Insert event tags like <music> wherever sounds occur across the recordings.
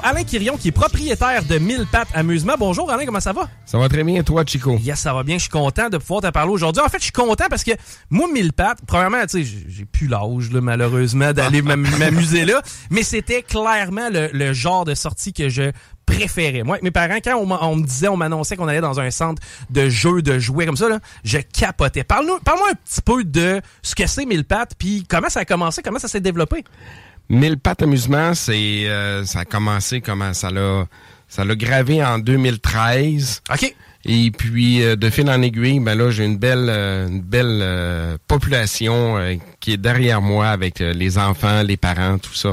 Alain Quirion, qui est propriétaire de 1000 pattes amusement. Bonjour Alain, comment ça va? Ça va très bien, toi, Chico? Yes, ça va bien. Je suis content de pouvoir te parler aujourd'hui. En fait, je suis content parce que moi, 1000 pattes, premièrement, tu sais, j'ai- plus l'âge, là, malheureusement, d'aller m'am- <laughs> m'amuser là. Mais c'était clairement le, le genre de sortie que je préférais. Moi, avec mes parents, quand on, me disait, on m'annonçait qu'on allait dans un centre de jeux, de jouets comme ça, là, je capotais. Parle-nous, parle-moi un petit peu de ce que c'est 1000 pattes, puis comment ça a commencé, comment ça s'est développé? Mille pattes amusement, c'est euh, ça a commencé comment? Ça l'a ça l'a gravé en 2013. OK. Et puis euh, de fil en aiguille, ben là j'ai une belle euh, une belle euh, population euh, qui est derrière moi avec les enfants, les parents, tout ça.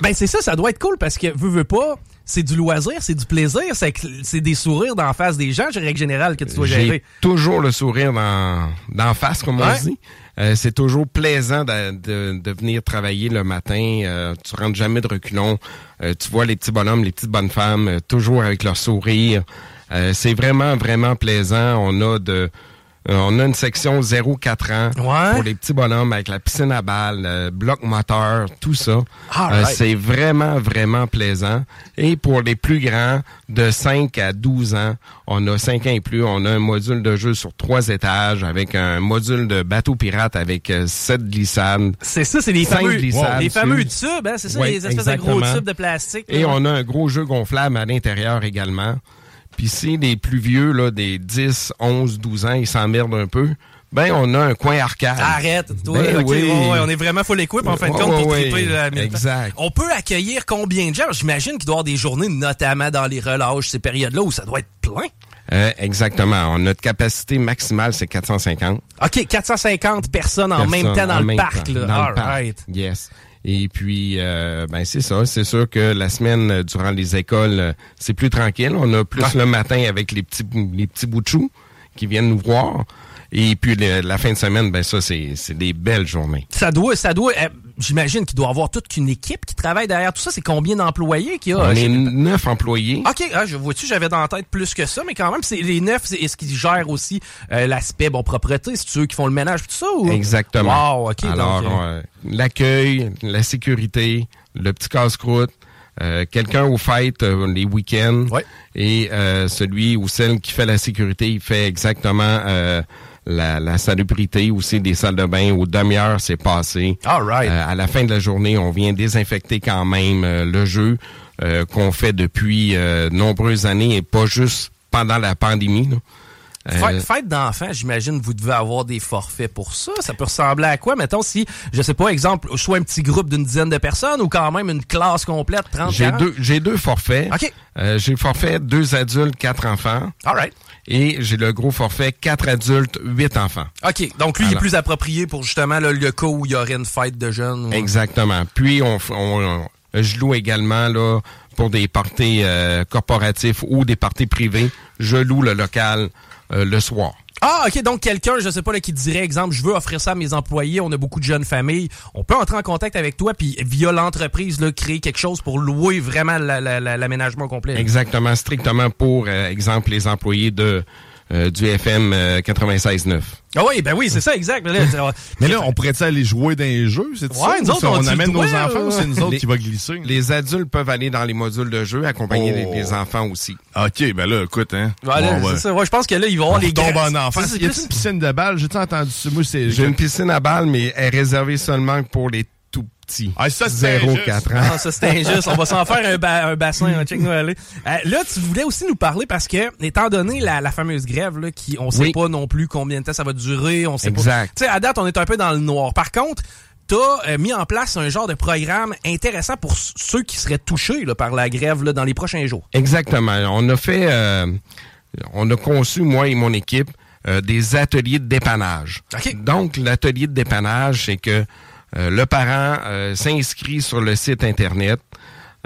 Ben c'est ça, ça doit être cool parce que veux veux pas, c'est du loisir, c'est du plaisir, c'est c'est des sourires d'en face des gens, j'ai règle générale que tu dois J'ai gérer. toujours le sourire d'en face comme Ouais. on dit. Euh, c'est toujours plaisant de, de, de venir travailler le matin. Euh, tu rentres jamais de reculons. Euh, tu vois les petits bonhommes, les petites bonnes femmes, toujours avec leur sourire. C'est vraiment, vraiment plaisant. On a de on a une section 0-4 ans Ouais. pour les petits bonhommes avec la piscine à balles, le bloc moteur, tout ça. All Euh, c'est vraiment, vraiment plaisant. Et pour les plus grands, de 5 à 12 ans, on a 5 ans et plus, on a un module de jeu sur trois étages avec un module de bateau pirate avec euh, 7 glissades. C'est ça, c'est les fameux, glissades les fameux tubes, hein, c'est ça, les espèces de gros tubes de plastique. Et on a un gros jeu gonflable à l'intérieur également. Puis si les plus vieux, là, des 10, 11, 12 ans, ils s'emmerdent un peu, ben on a un coin arcade. Arrête, toi, Ben oui. ouais, ouais, on est vraiment full équipe en fin de Ouais, compte pour triper la Exact. On peut accueillir combien de gens? J'imagine qu'il doit y avoir des journées, notamment dans les relâches, ces périodes-là où ça doit être plein. Euh, exactement. Notre capacité maximale, c'est 450. OK, 450 personnes en même personnes temps dans en le parc. temps, là. dans All le parc. right. Yes. Et puis, euh, ben c'est ça. C'est sûr que la semaine, euh, durant les écoles, euh, c'est plus tranquille. On a plus le matin avec les petits, les petits bouts de chou qui viennent nous voir. Et puis, le- la fin de semaine, ben ça, c'est c'est des belles journées. Ça doit, ça doit, euh, j'imagine qu'il doit y avoir toute une équipe qui travaille derrière tout ça. C'est combien d'employés qu'il y a? On est neuf employés. OK, ah, je vois-tu, j'avais dans la tête plus que ça, mais quand même, c'est les neuf, c'est- est-ce qu'ils gèrent aussi euh, l'aspect bon propreté, c'est ceux qui font le ménage tout ça ou? Exactement. Wow, OK. Alors, euh, euh, l'accueil, la sécurité, le petit casse-croûte, euh, quelqu'un aux fêtes, euh, les week-ends, Ouais. et euh, celui ou celle qui fait la sécurité, il fait exactement euh, la, la salubrité aussi des salles de bain aux demi-heures, c'est passé. All right. Euh, à la fin de la journée, on vient désinfecter quand même euh, le jeu euh, qu'on fait depuis euh, nombreuses années et pas juste pendant la pandémie. là. Euh, Fête, d'enfants, j'imagine vous devez avoir des forfaits pour ça. Ça peut ressembler à quoi? Mettons si, je sais pas, exemple, soit un petit groupe d'une dizaine de personnes ou quand même une classe complète, 30, j'ai 40? deux, j'ai deux forfaits. OK. Euh, j'ai le forfait deux adultes, quatre enfants. All right. Et j'ai le gros forfait quatre adultes, huit enfants. OK. Donc, lui, il est plus approprié pour justement là, le cas où il y aurait une fête de jeunes. ou- Exactement. Puis on- on- je loue également là pour des parties euh, corporatifs ou des parties privées. Je loue le local euh, le soir. Ah, OK. Donc, quelqu'un, je sais pas, là, qui dirait, exemple, je veux offrir ça à mes employés, on a beaucoup de jeunes familles. On peut entrer en contact avec toi, puis via l'entreprise, là, créer quelque chose pour louer vraiment la- la- la- l'aménagement complet. Exactement, strictement pour euh, exemple les employés de euh, du FM euh, 96.9. Ah oui, ben oui, c'est ça, exact. Mais là, <laughs> Mais là, on pourrait-tu aller jouer dans les jeux, c'est ça? Ouais, nous Ou autres, ça, on amène nos enfants ou c'est nous autres Les- qui va glisser? Les adultes peuvent aller dans les modules de jeu accompagnés Oh. des, des enfants aussi. OK, ben là, écoute, hein. Voilà, Bon, ça. Ouais, je pense que là, ils vont On avoir les grands- en enfant. Ça, Y a plus- une piscine de balles? J'ai-tu entendu ça? Moi, c'est... J'ai une piscine à balles, mais elle est réservée seulement pour les Ah, ça, c'est 0-4 injuste. ans. Ah, ça c'est injuste. On va s'en faire un, ba- un bassin. hein. Check nous aller. Euh, là, tu voulais aussi nous parler parce que, étant donné la, la fameuse grève, là, qui on sait Oui. pas non plus combien de temps ça va durer, on sait Exact. pas. Tu sais, à date, on est un peu dans le noir. Par contre, t'as euh, mis en place un genre de programme intéressant pour ceux qui seraient touchés là, par la grève là, dans les prochains jours. Exactement. On a fait, euh, on a conçu, moi et mon équipe, euh, des ateliers de dépannage. OK. Donc, l'atelier de dépannage, c'est que euh, le parent euh, s'inscrit sur le site Internet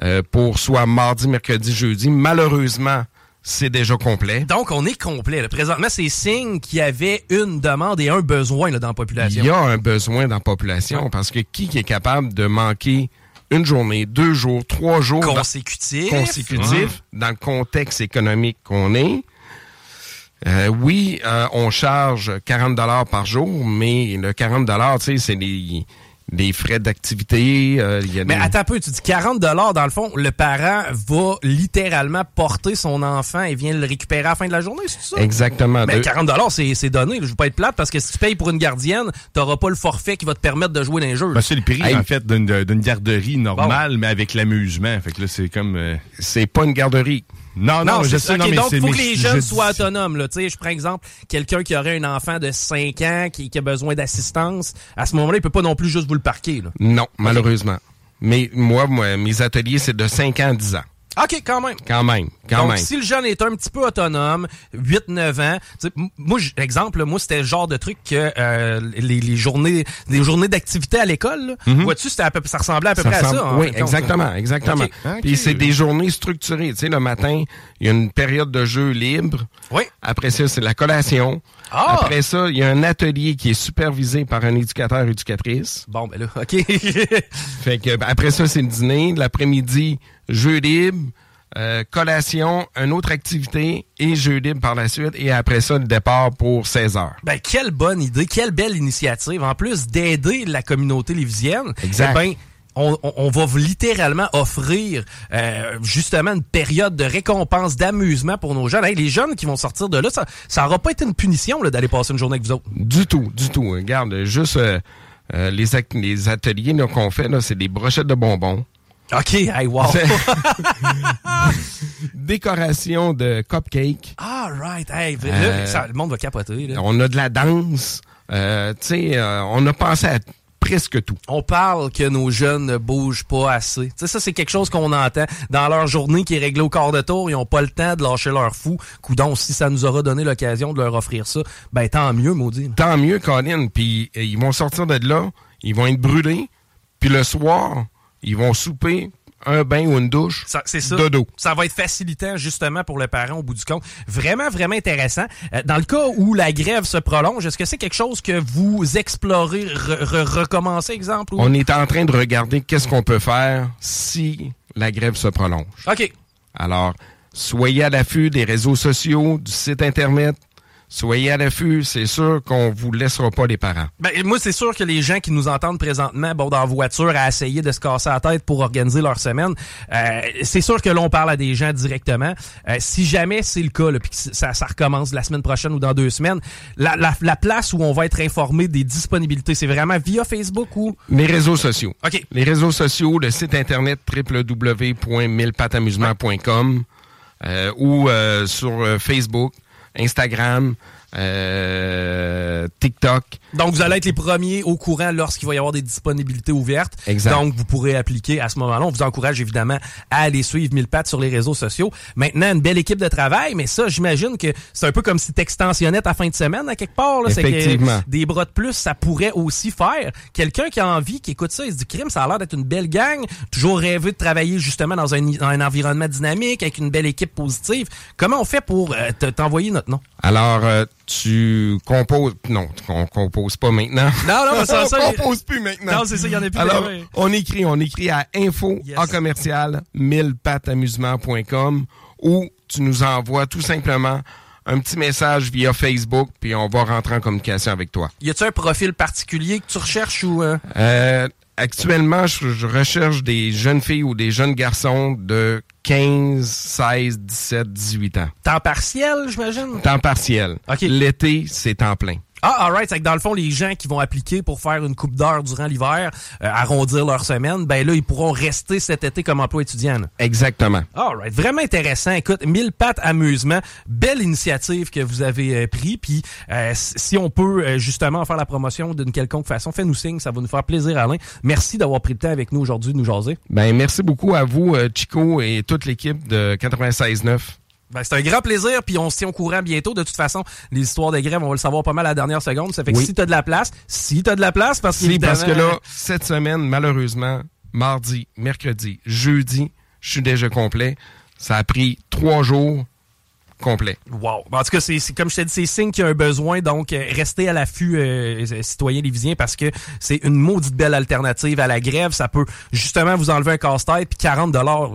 euh, pour soit mardi, mercredi, jeudi. Malheureusement, c'est déjà complet. Donc, on est complet. là. Présentement, c'est signe qu'il y avait une demande et un besoin là, dans la population. Il y a un besoin dans la population parce que qui est capable de manquer une journée, deux jours, trois jours dans- consécutifs dans le contexte économique qu'on est? Euh, oui, euh, on charge 40 dollars par jour, mais le 40 dollars, tu sais, c'est des, des frais d'activité. euh, il y a Mais des- attends un peu, tu dis 40 dans le fond, le parent va littéralement porter son enfant et vient le récupérer à la fin de la journée, c'est ça? Exactement. Mais De- 40 c'est c'est donné, je veux pas être plate parce que si tu payes pour une gardienne, t'auras pas le forfait qui va te permettre de jouer dans les jeux. Ben, c'est le prix, Hey. en fait, d'une d'une garderie normale, mais avec l'amusement. Fait que là, c'est comme... euh, c'est pas une garderie. Non, non, non, je sais, non, mais donc, il faut que les je- jeunes je- soient autonomes. Là. Je prends exemple quelqu'un qui aurait un enfant de 5 ans qui, qui a besoin d'assistance. À ce moment-là, il peut pas non plus juste vous le parquer. Là. Non, malheureusement. Mais moi, moi, mes ateliers, c'est de 5 ans à 10 ans. OK, quand même. Quand même, quand Donc, même. si le jeune est un petit peu autonome, 8-9 ans, moi, exemple, moi, c'était le genre de truc que euh, les, les journées les journées d'activité à l'école, là, vois-tu, c'était à peu, ça ressemblait à peu Ça près ressemble- à ça. en oui, compte, exactement, exactement. Puis c'est des journées structurées. Tu sais, le matin, il y a une période de jeu libre. Oui. Après ça, c'est la collation. Ah! Après ça, il y a un atelier qui est supervisé par un éducateur éducatrice. Bon, ben là, OK. <laughs> <laughs> Fait que ben, après ça, c'est le dîner. L'après-midi, jeu libre, euh, collation, une autre activité et jeu libre par la suite. Et après ça, le départ pour 16 heures. Ben, quelle bonne idée, quelle belle initiative. En plus d'aider la communauté lévisienne, Exact. eh ben, on, va littéralement offrir euh, justement une période de récompense, d'amusement pour nos jeunes. Hey, les jeunes qui vont sortir de là, ça ça aura pas été une punition d'aller passer une journée avec vous autres. Du tout, du tout. Regarde, juste euh, euh, les, ateliers qu'on fait, c'est des brochettes de bonbons. OK, hey, wow. <laughs> Décoration de cupcakes. All right. Hey, là, Euh, ça- le monde va capoter. Là. On a de la danse. Euh, tu sais, euh, on a pensé à presque tout. On parle que nos jeunes ne bougent pas assez. Ça, c'est quelque chose qu'on entend. Dans leur journée qui est réglée au quart de tour, ils n'ont pas le temps de lâcher leur fou. Coudon, si ça nous aura donné l'occasion de leur offrir ça, ben tant mieux, maudit. Tant mieux, Colin. Puis euh, ils vont sortir de là, ils vont être brûlés. Puis le soir, ils vont souper un bain ou une douche. C'est ça. Dodo. Ça va être facilitant justement pour le parent au bout du compte. Vraiment, vraiment intéressant. Euh, dans le cas où la grève se prolonge, est-ce que c'est quelque chose que vous explorez, re- re- recommencer, exemple? ou- On est en train de regarder qu'est-ce qu'on peut faire si la grève se prolonge. OK. Alors, soyez à l'affût des réseaux sociaux, du site Internet. Soyez à l'affût, c'est sûr qu'on vous laissera pas les parents. Ben, moi, c'est sûr que les gens qui nous entendent présentement, bon, dans la voiture, à essayer de se casser la tête pour organiser leur semaine, euh, c'est sûr que l'on parle à des gens directement. Euh, si jamais c'est le cas, puis que ça, ça recommence la semaine prochaine ou dans deux semaines, la, la, la place où on va être informé des disponibilités, c'est vraiment via Facebook ou... Les réseaux sociaux. OK. Les réseaux sociaux, le site internet www.millepatamusement.com euh, ou euh, sur Facebook, Instagram, euh, TikTok. Donc, vous allez être les premiers au courant lorsqu'il va y avoir des disponibilités ouvertes. Exact. Donc, vous pourrez appliquer à ce moment-là. On vous encourage évidemment à aller suivre Mille Pattes sur les réseaux sociaux. Maintenant, une belle équipe de travail, mais ça, j'imagine que c'est un peu comme si t'extensionnais ta fin de semaine à quelque part. Là. Que Effectivement. des bras de plus, ça pourrait aussi faire. Quelqu'un qui a envie, qui écoute ça, il se dit, crime, ça a l'air d'être une belle gang. Toujours rêvé de travailler justement dans un, dans un environnement dynamique, avec une belle équipe positive. Comment on fait pour euh, te- t'envoyer notre nom? Alors, euh, tu composes... Non, on compose pas maintenant. Non, non, ça, <laughs> on ça, compose plus maintenant. Non, c'est ça, il y en a plus. Alors, on écrit, on écrit à info Yes. en commercial millepatamusement.com ou tu nous envoies tout simplement un petit message via Facebook puis on va rentrer en communication avec toi. Y a-tu un profil particulier que tu recherches ou euh? Euh, actuellement, je, je recherche des jeunes filles ou des jeunes garçons de 15, 16, 17, 18 ans. temps partiel, j'imagine? Temps partiel. OK. L'été, c'est temps plein. Ah, alright. C'est que dans le fond, les gens qui vont appliquer pour faire une coupe d'heure durant l'hiver, euh, arrondir leur semaine, ben là, ils pourront rester cet été comme emploi étudiant. là. Exactement. Alright, vraiment intéressant. Écoute, mille pattes amusement, belle initiative que vous avez euh, pris. Puis euh, si on peut euh, justement faire la promotion d'une quelconque façon, fais-nous signe, ça va nous faire plaisir, Alain. Merci d'avoir pris le temps avec nous aujourd'hui de nous jaser. Ben, merci beaucoup à vous, Chico, et toute l'équipe de 96.9. Ben, c'est un grand plaisir, puis on se tient au courant bientôt. De toute façon, les histoires de grève, on va le savoir pas mal à la dernière seconde. Ça fait que Oui. si t'as de la place, si t'as de la place, parce que Si, parce que là, cette semaine, malheureusement, mardi, mercredi, jeudi, je suis déjà complet. Ça a pris trois jours Wow. En tout cas, c'est comme je t'ai dit, c'est signe qu'il y a un besoin. Donc, euh, restez à l'affût, euh, euh, citoyens lévisiens, parce que c'est une maudite belle alternative à la grève. Ça peut justement vous enlever un casse-tête, puis 40 dollars,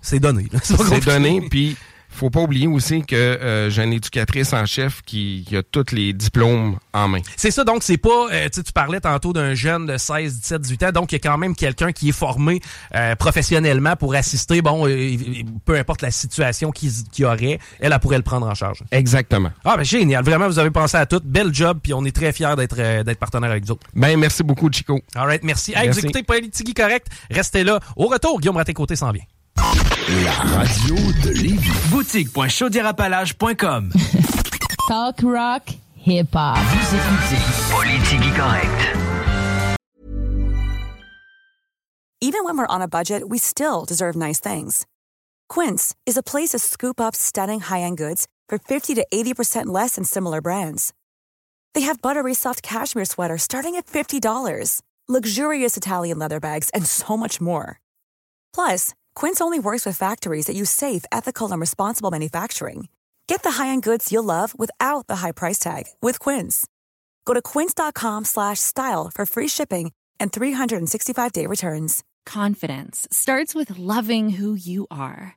c'est donné. là. <laughs> C'est donné, puis faut pas oublier aussi que euh, j'ai une éducatrice en chef qui, qui a tous les diplômes en main. C'est ça, donc c'est pas, euh, tu parlais tantôt d'un jeune de 16, 17, 18 ans, donc il y a quand même quelqu'un qui est formé euh, professionnellement pour assister, bon, euh, peu importe la situation qu'il qu'il y aurait, elle, elle pourrait le prendre en charge. Exactement. Ah ben génial, vraiment, vous avez pensé à tout, bel job, puis on est très fiers d'être euh, d'être partenaire avec vous autres. Ben, merci beaucoup, Chico. All right, merci. Hey, vous Merci. écoutez Politigui Correct, restez là. Au retour, Guillaume Raté-Côté s'en vient. La radio de Lévis. Boutique.chaudierapalage.com <laughs> Talk rock, hip hop. Vous écoutez Politigui Correct. Even when we're on a budget, we still deserve nice things. Quince is a place to scoop up stunning high-end goods for 50 to 80% less than similar brands. They have buttery soft cashmere sweaters starting at $50, luxurious Italian leather bags, and so much more. Plus, Quince only works with factories that use safe, ethical, and responsible manufacturing. Get the high-end goods you'll love without the high price tag with Quince. Go to quince.com slash style for free shipping and 365-day returns. Confidence starts with loving who you are.